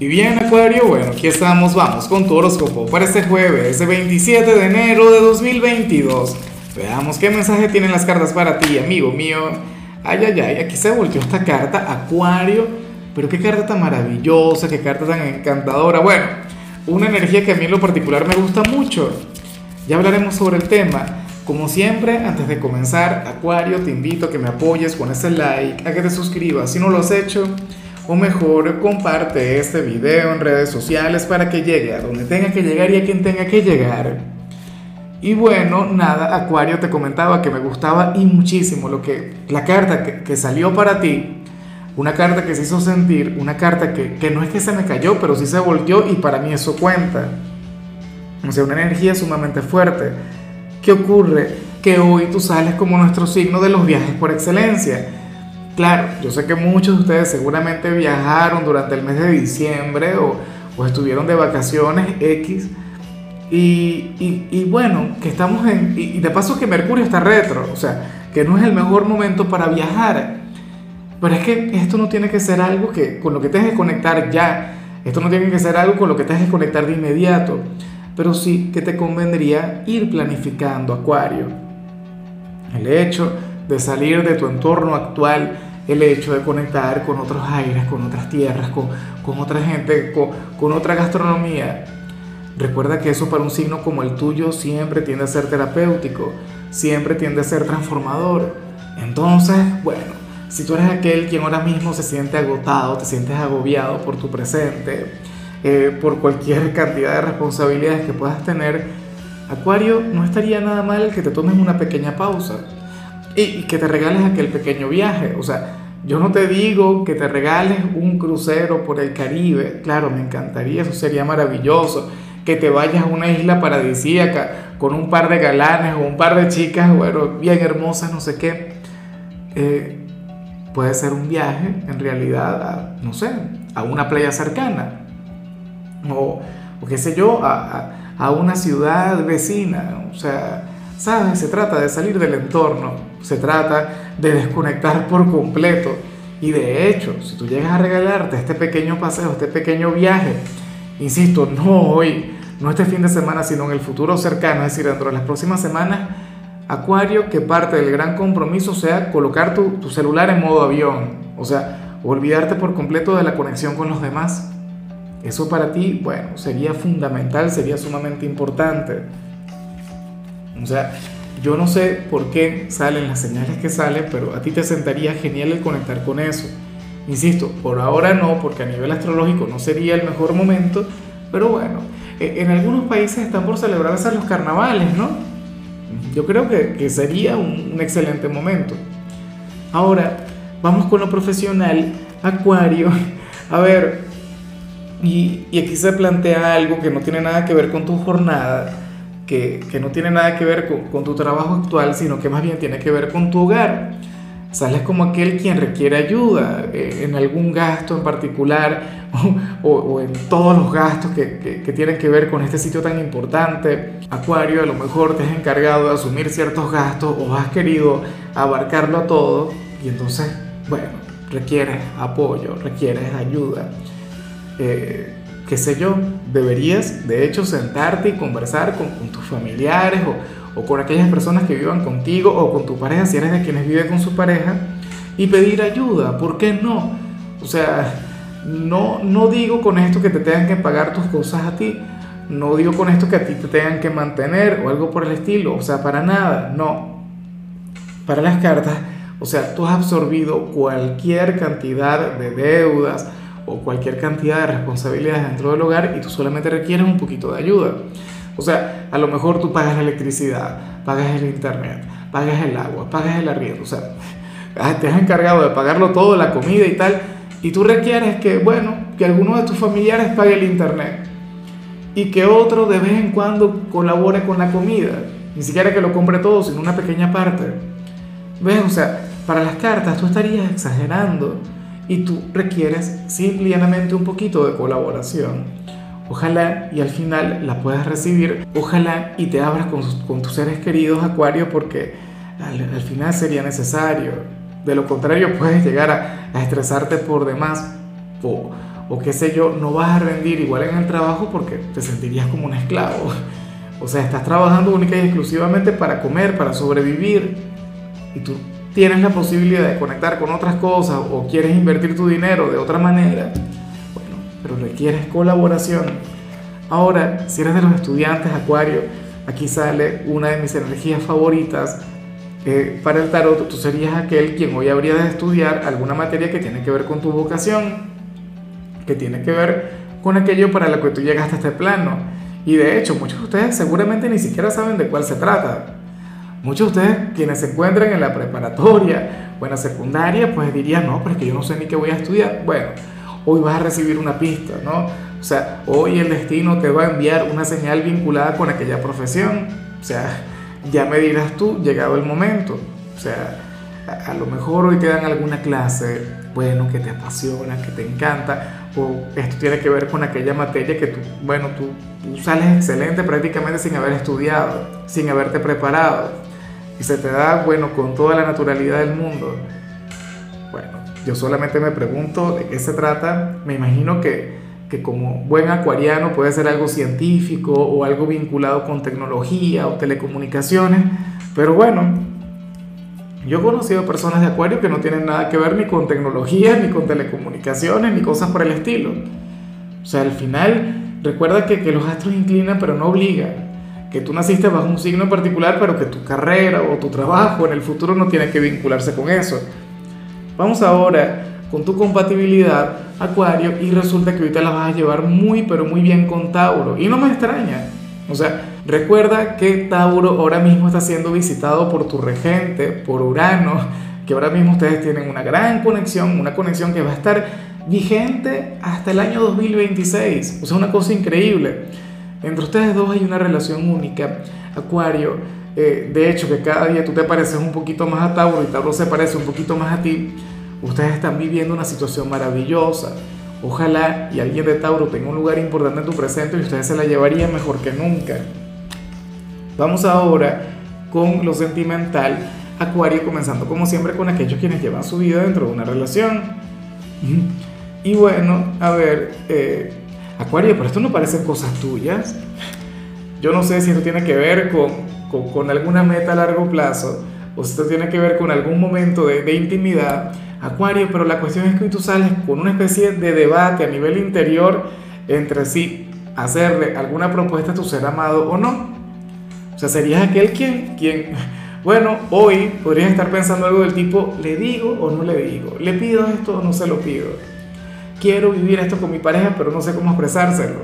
Y bien, Acuario, bueno, aquí estamos, vamos con tu horóscopo para este jueves, 27 de enero de 2022. Veamos qué mensaje tienen las cartas para ti, amigo mío. Ay, ay, ay, aquí se volteó esta carta, Acuario, pero qué carta tan maravillosa, qué carta tan encantadora. Bueno, una energía que a mí en lo particular me gusta mucho. Ya hablaremos sobre el tema. Como siempre, antes de comenzar, Acuario, te invito a que me apoyes con ese like, a que te suscribas si no lo has hecho o mejor comparte este video en redes sociales para que llegue a donde tenga que llegar y a quien tenga que llegar. Y bueno, nada, Acuario te comentaba que me gustaba y muchísimo lo que la carta que, salió para ti, una carta que se hizo sentir, una carta que, que no es que se me cayó, pero sí se volteó y para mí eso cuenta. O sea, una energía sumamente fuerte. ¿Qué ocurre? Que hoy tú sales como nuestro signo de los viajes por excelencia Claro, yo sé que muchos de ustedes seguramente viajaron durante el mes de diciembre o, estuvieron de vacaciones X. Y, bueno, que estamos en... Y, de paso que Mercurio está retro, o sea, que no es el mejor momento para viajar. Pero es que esto no tiene que ser algo que, con lo que tengas que conectar ya. Esto no tiene que ser algo con lo que tengas que conectar de inmediato. Pero sí que te convendría ir planificando, Acuario. El hecho de salir de tu entorno actual el hecho de conectar con otros aires, con otras tierras, con, con otra gente, con, con, otra gastronomía. Recuerda que eso para un signo como el tuyo siempre tiende a ser terapéutico, siempre tiende a ser transformador. Entonces, bueno, si tú eres aquel quien ahora mismo se siente agotado, te sientes agobiado por tu presente, eh, por cualquier cantidad de responsabilidades que puedas tener, Acuario, no estaría nada mal que te tomes una pequeña pausa y, que te regales aquel pequeño viaje. O sea, yo no te digo que te regales un crucero por el Caribe, claro, me encantaría, eso sería maravilloso, que te vayas a una isla paradisíaca con un par de galanes o un par de chicas, bueno, bien hermosas, no sé qué. Eh, puede ser un viaje en realidad a, no sé, a una playa cercana o, o qué sé yo, a, a, a una ciudad vecina, o sea, ¿sabes? Se trata de salir del entorno se trata de desconectar por completo. Y de hecho, si tú llegas a regalarte este pequeño paseo, este pequeño viaje, insisto, no hoy, no este fin de semana, sino en el futuro cercano, es decir, dentro de las próximas semanas, Acuario, que parte del gran compromiso sea colocar tu, tu celular en modo avión, o sea, olvidarte por completo de la conexión con los demás. Eso para ti, bueno, sería fundamental, sería sumamente importante. O sea, yo no sé por qué salen las señales que salen, pero a ti te sentaría genial el conectar con eso. Insisto, por ahora no, porque a nivel astrológico no sería el mejor momento, pero bueno, e, en algunos países están por celebrarse los carnavales, ¿no? Yo creo que, sería un, excelente momento. Ahora, vamos con lo profesional, Acuario. A ver, y, y aquí se plantea algo que no tiene nada que ver con tu jornada que, no tiene nada que ver con, tu trabajo actual, sino que más bien tiene que ver con tu hogar. Sales como aquel quien requiere ayuda eh, en algún gasto en particular o, en todos los gastos que, que, tienen que ver con este sitio tan importante. Acuario, a lo mejor te has encargado de asumir ciertos gastos o has querido abarcarlo a todo y entonces, bueno, requieres apoyo, requieres ayuda. Eh, qué sé yo, deberías de hecho sentarte y conversar con, tus familiares o, con aquellas personas que vivan contigo o con tu pareja, si eres de quienes vive con su pareja, y pedir ayuda, ¿por qué no? O sea, no, no digo con esto que te tengan que pagar tus cosas a ti, no digo con esto que a ti te tengan que mantener o algo por el estilo, o sea, para nada, no. Para las cartas, o sea, tú has absorbido cualquier cantidad de deudas, o cualquier cantidad de responsabilidades dentro del hogar y tú solamente requieres un poquito de ayuda. O sea, a lo mejor tú pagas la electricidad, pagas el internet, pagas el agua, pagas el arriendo, o sea, te has encargado de pagarlo todo, la comida y tal, y tú requieres que, bueno, que alguno de tus familiares pague el internet y que otro de vez en cuando colabore con la comida, ni siquiera que lo compre todo, sino una pequeña parte. ¿Ves? O sea, para las cartas tú estarías exagerando y tú requieres simplemente un poquito de colaboración. Ojalá y al final la puedas recibir, ojalá y te abras con, tus seres queridos Acuario porque al, final sería necesario. De lo contrario puedes llegar a, estresarte por demás o, o qué sé yo, no vas a rendir igual en el trabajo porque te sentirías como un esclavo. O sea, estás trabajando única y exclusivamente para comer, para sobrevivir. Y tú tienes la posibilidad de conectar con otras cosas o quieres invertir tu dinero de otra manera. Bueno, pero requieres colaboración. Ahora, si eres de los estudiantes Acuario, aquí sale una de mis energías favoritas. Eh, para el tarot, tú serías aquel quien hoy habría de estudiar alguna materia que tiene que ver con tu vocación, que tiene que ver con aquello para lo que tú llegaste a este plano. Y de hecho, muchos de ustedes seguramente ni siquiera saben de cuál se trata. Muchos de ustedes quienes se encuentran en la preparatoria o en la secundaria, pues dirían, no, pero es que yo no sé ni qué voy a estudiar. Bueno, hoy vas a recibir una pista, ¿no? O sea, hoy el destino te va a enviar una señal vinculada con aquella profesión. O sea, ya me dirás tú, llegado el momento. O sea, a, lo mejor hoy te dan alguna clase, bueno, que te apasiona, que te encanta, o esto tiene que ver con aquella materia que tú, bueno, tú, tú sales excelente prácticamente sin haber estudiado, sin haberte preparado, y se te da, bueno, con toda la naturalidad del mundo. Bueno, yo solamente me pregunto de qué se trata, me imagino que que como buen acuariano puede ser algo científico o algo vinculado con tecnología o telecomunicaciones, pero bueno, yo he conocido personas de acuario que no tienen nada que ver ni con tecnología, ni con telecomunicaciones, ni cosas por el estilo. O sea, al final, recuerda que, que los astros inclinan pero no obligan, que tú naciste bajo un signo particular, pero que tu carrera o tu trabajo en el futuro no tiene que vincularse con eso. Vamos ahora con tu compatibilidad Acuario y resulta que ahorita la vas a llevar muy pero muy bien con Tauro y no me extraña. O sea, recuerda que Tauro ahora mismo está siendo visitado por tu regente, por Urano, que ahora mismo ustedes tienen una gran conexión, una conexión que va a estar vigente hasta el año 2026. O sea, una cosa increíble. Entre ustedes dos hay una relación única. Acuario, eh, de hecho que cada día tú te pareces un poquito más a Tauro y Tauro se parece un poquito más a ti. Ustedes están viviendo una situación maravillosa. Ojalá y alguien de Tauro tenga un lugar importante en tu presente y ustedes se la llevarían mejor que nunca. Vamos ahora con lo sentimental. Acuario comenzando como siempre con aquellos quienes llevan su vida dentro de una relación. Y bueno, a ver, eh, Acuario, pero esto no parecen cosas tuyas. Yo no sé si esto tiene que ver con, con, alguna meta a largo plazo o si esto tiene que ver con algún momento de, de intimidad Acuario, pero la cuestión es que tú sales con una especie de debate a nivel interior entre si hacerle alguna propuesta a tu ser amado o no. O sea, serías aquel quien, quien, bueno, hoy podrías estar pensando algo del tipo, ¿le digo o no le digo? ¿Le pido esto o no se lo pido? Quiero vivir esto con mi pareja, pero no sé cómo expresárselo.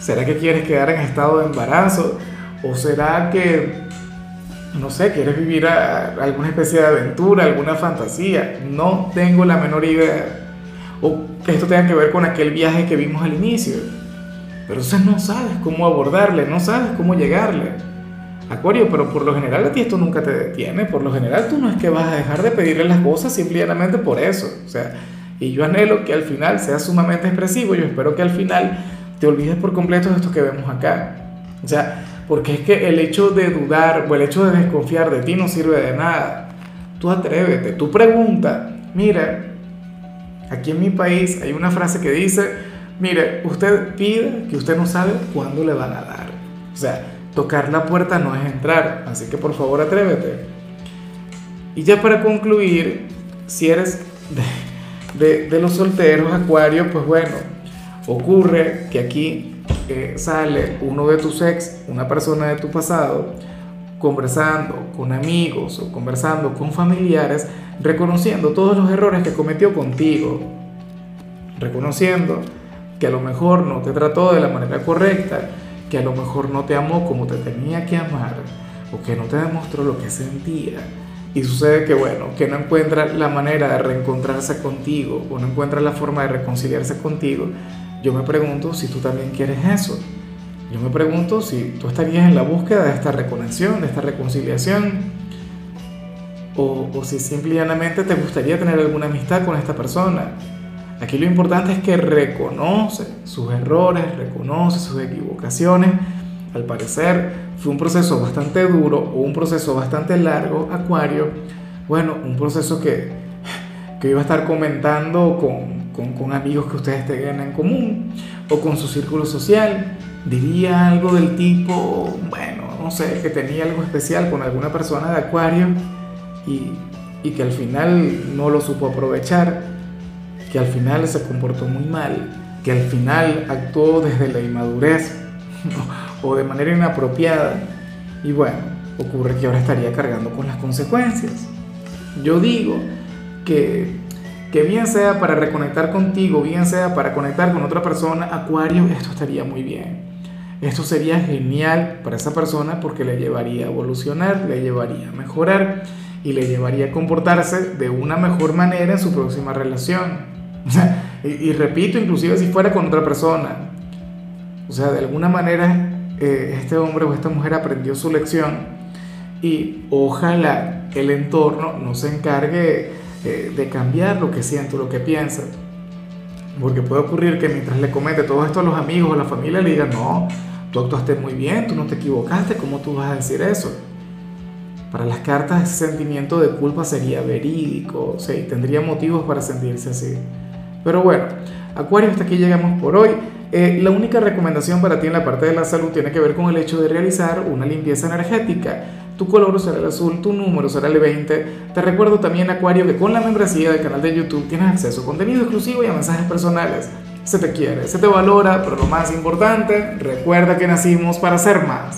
¿Será que quieres quedar en estado de embarazo? ¿O será que no sé, quieres vivir alguna especie de aventura, alguna fantasía, no tengo la menor idea. O que esto tenga que ver con aquel viaje que vimos al inicio. Pero entonces no sabes cómo abordarle, no sabes cómo llegarle. Acuario, pero por lo general a ti esto nunca te detiene, por lo general tú no es que vas a dejar de pedirle las cosas simplemente por eso. O sea, y yo anhelo que al final sea sumamente expresivo, yo espero que al final te olvides por completo de esto que vemos acá. O sea, porque es que el hecho de dudar o el hecho de desconfiar de ti no sirve de nada. Tú atrévete, tú pregunta. Mira, aquí en mi país hay una frase que dice, mire, usted pide que usted no sabe cuándo le van a dar. O sea, tocar la puerta no es entrar, así que por favor atrévete. Y ya para concluir, si eres de, de los solteros, Acuario, pues bueno, ocurre que aquí sale uno de tus ex, una persona de tu pasado, conversando con amigos o conversando con familiares, reconociendo todos los errores que cometió contigo, reconociendo que a lo mejor no te trató de la manera correcta, que a lo mejor no te amó como te tenía que amar, o que no te demostró lo que sentía. Y sucede que, bueno, que no encuentra la manera de reencontrarse contigo, o no encuentra la forma de reconciliarse contigo, yo me pregunto si tú también quieres eso. Yo me pregunto si tú estarías en la búsqueda de esta reconexión, de esta reconciliación, o, o si simplemente te gustaría tener alguna amistad con esta persona. Aquí lo importante es que reconoce sus errores, reconoce sus equivocaciones. Al parecer fue un proceso bastante duro o un proceso bastante largo, Acuario. Bueno, un proceso que, que iba a estar comentando con, con, con amigos que ustedes tengan en común o con su círculo social. Diría algo del tipo, bueno, no sé, que tenía algo especial con alguna persona de Acuario y, y que al final no lo supo aprovechar, que al final se comportó muy mal, que al final actuó desde la inmadurez o de manera inapropiada. Y bueno, ocurre que ahora estaría cargando con las consecuencias. Yo digo que, que bien sea para reconectar contigo, bien sea para conectar con otra persona, Acuario, esto estaría muy bien. Esto sería genial para esa persona porque le llevaría a evolucionar, le llevaría a mejorar y le llevaría a comportarse de una mejor manera en su próxima relación. y, y, repito, inclusive si fuera con otra persona. O sea, de alguna manera eh, este hombre o esta mujer aprendió su lección y ojalá el entorno no se encargue eh, de cambiar lo que siente, lo que piensa. Porque puede ocurrir que mientras le comete todo esto a los amigos a la familia, le digan, no, tú actuaste muy bien, tú no te equivocaste, ¿cómo tú vas a decir eso? Para las cartas ese sentimiento de culpa sería verídico, o sea, tendría motivos para sentirse así. Pero bueno, Acuario, hasta aquí llegamos por hoy. Eh, la única recomendación para ti en la parte de la salud tiene que ver con el hecho de realizar una limpieza energética. Tu color será el azul, tu número será el 20. Te recuerdo también, Acuario, que con la membresía del canal de YouTube tienes acceso a contenido exclusivo y a mensajes personales. Se te quiere, se te valora, pero lo más importante, recuerda que nacimos para ser más.